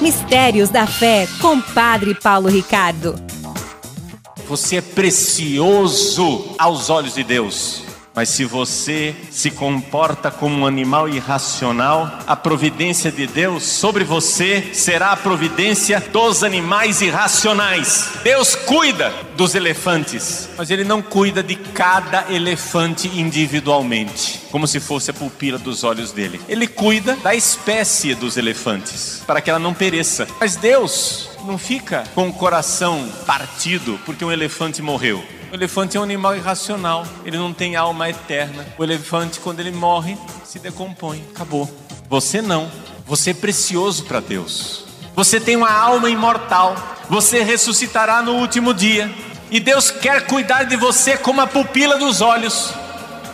Mistérios da Fé, com Padre Paulo Ricardo. Você é precioso aos olhos de Deus. Mas se você se comporta como um animal irracional, a providência de Deus sobre você será a providência dos animais irracionais. Deus cuida dos elefantes, mas Ele não cuida de cada elefante individualmente, como se fosse a pupila dos olhos dele. Ele cuida da espécie dos elefantes, para que ela não pereça. Mas Deus não fica com o coração partido porque um elefante morreu. O elefante é um animal irracional, ele não tem alma eterna. O elefante, quando ele morre, se decompõe, acabou. Você não, você é precioso para Deus. Você tem uma alma imortal, você ressuscitará no último dia. E Deus quer cuidar de você como a pupila dos olhos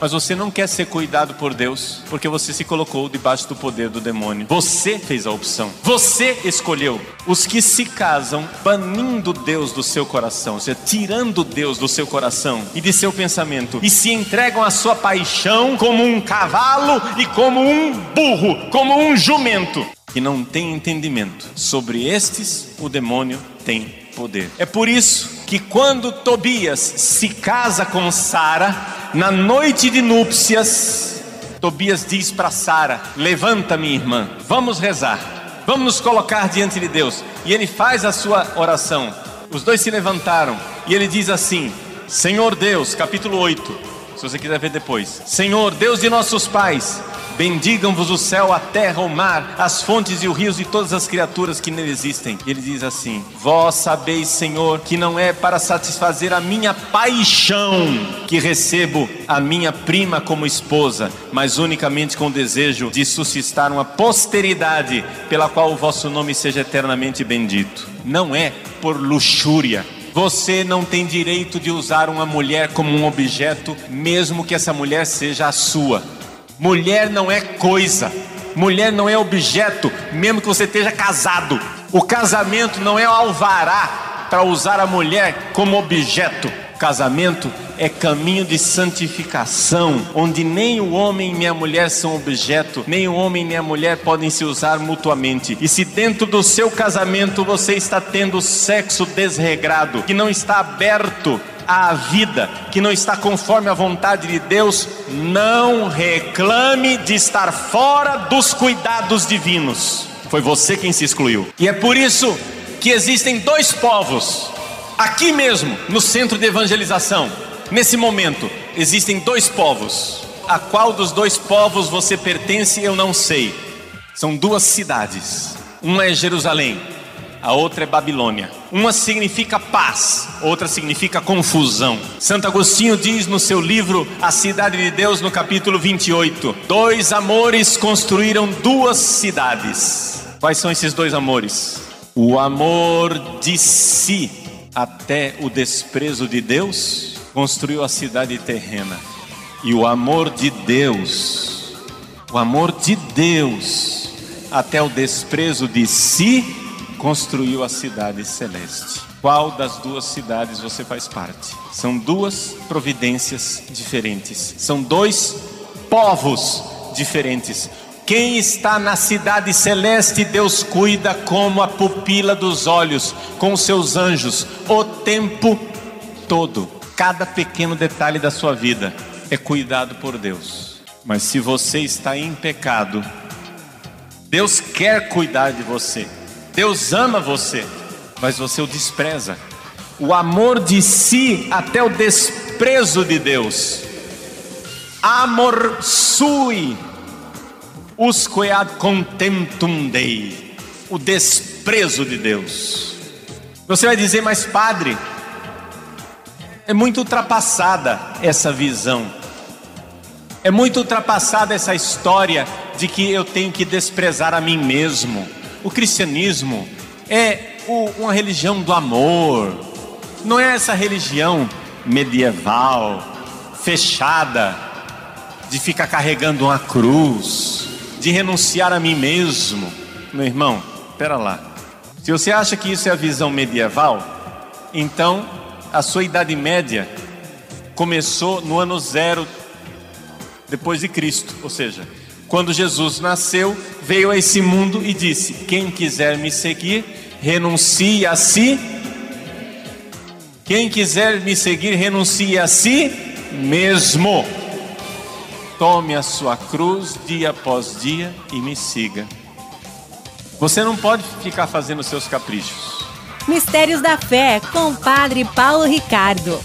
mas você não quer ser cuidado por Deus, porque você se colocou debaixo do poder do demônio. Você fez a opção, você escolheu. Os que se casam banindo Deus do seu coração, ou seja, tirando Deus do seu coração e de seu pensamento, e se entregam à sua paixão como um cavalo e como um burro, como um jumento, que não tem entendimento. Sobre estes, o demônio tem poder. É por isso que quando Tobias se casa com Sara, na noite de núpcias, Tobias diz para Sara: Levanta, minha irmã, vamos rezar, vamos nos colocar diante de Deus. E ele faz a sua oração. Os dois se levantaram e ele diz assim: Senhor Deus, capítulo 8, se você quiser ver depois. Senhor, Deus de nossos pais, Bendigam-vos o céu, a terra, o mar, as fontes e os rios e todas as criaturas que nele existem. Ele diz assim: Vós sabeis, Senhor, que não é para satisfazer a minha paixão que recebo a minha prima como esposa, mas unicamente com o desejo de suscitar uma posteridade pela qual o vosso nome seja eternamente bendito. Não é por luxúria, você não tem direito de usar uma mulher como um objeto, mesmo que essa mulher seja a sua. Mulher não é coisa, mulher não é objeto, mesmo que você esteja casado. O casamento não é alvará para usar a mulher como objeto. Casamento é caminho de santificação, onde nem o homem nem a mulher são objeto, nem o homem nem a mulher podem se usar mutuamente. E se dentro do seu casamento você está tendo sexo desregrado, que não está aberto à vida que não está conforme a vontade de Deus, não reclame de estar fora dos cuidados divinos. Foi você quem se excluiu. E é por isso que existem dois povos, aqui mesmo, no centro de evangelização, nesse momento, existem dois povos. A qual dos dois povos você pertence, eu não sei. São duas cidades. Uma é Jerusalém, a outra é Babilônia. Uma significa paz, outra significa confusão. Santo Agostinho diz no seu livro A Cidade de Deus, no capítulo 28: Dois amores construíram duas cidades. Quais são esses dois amores? O amor de si até o desprezo de Deus construiu a cidade terrena. E o amor de Deus, o amor de Deus até o desprezo de si construiu a cidade celeste. Qual das duas cidades você faz parte? São duas providências diferentes, são dois povos diferentes. Quem está na cidade celeste, Deus cuida como a pupila dos olhos, com seus anjos, o tempo todo. Cada pequeno detalhe da sua vida é cuidado por Deus. Mas se você está em pecado, Deus quer cuidar de você. Deus ama você, mas você o despreza. O amor de si até o desprezo de Deus. Amor sui, usque ad contemptum Dei. O desprezo de Deus. Você vai dizer, mas padre, é muito ultrapassada essa visão. É muito ultrapassada essa história de que eu tenho que desprezar a mim mesmo. O cristianismo é o, uma religião do amor, não é essa religião medieval, fechada, de ficar carregando uma cruz, de renunciar a mim mesmo. Meu irmão, espera lá. Se você acha que isso é a visão medieval, então a sua idade média começou no ano zero depois de Cristo, ou seja, Quando Jesus nasceu, veio a esse mundo e disse: Quem quiser me seguir, renuncie a si. Quem quiser me seguir, renuncie a si mesmo. Tome a sua cruz dia após dia e me siga. Você não pode ficar fazendo seus caprichos. Mistérios da Fé com Padre Paulo Ricardo.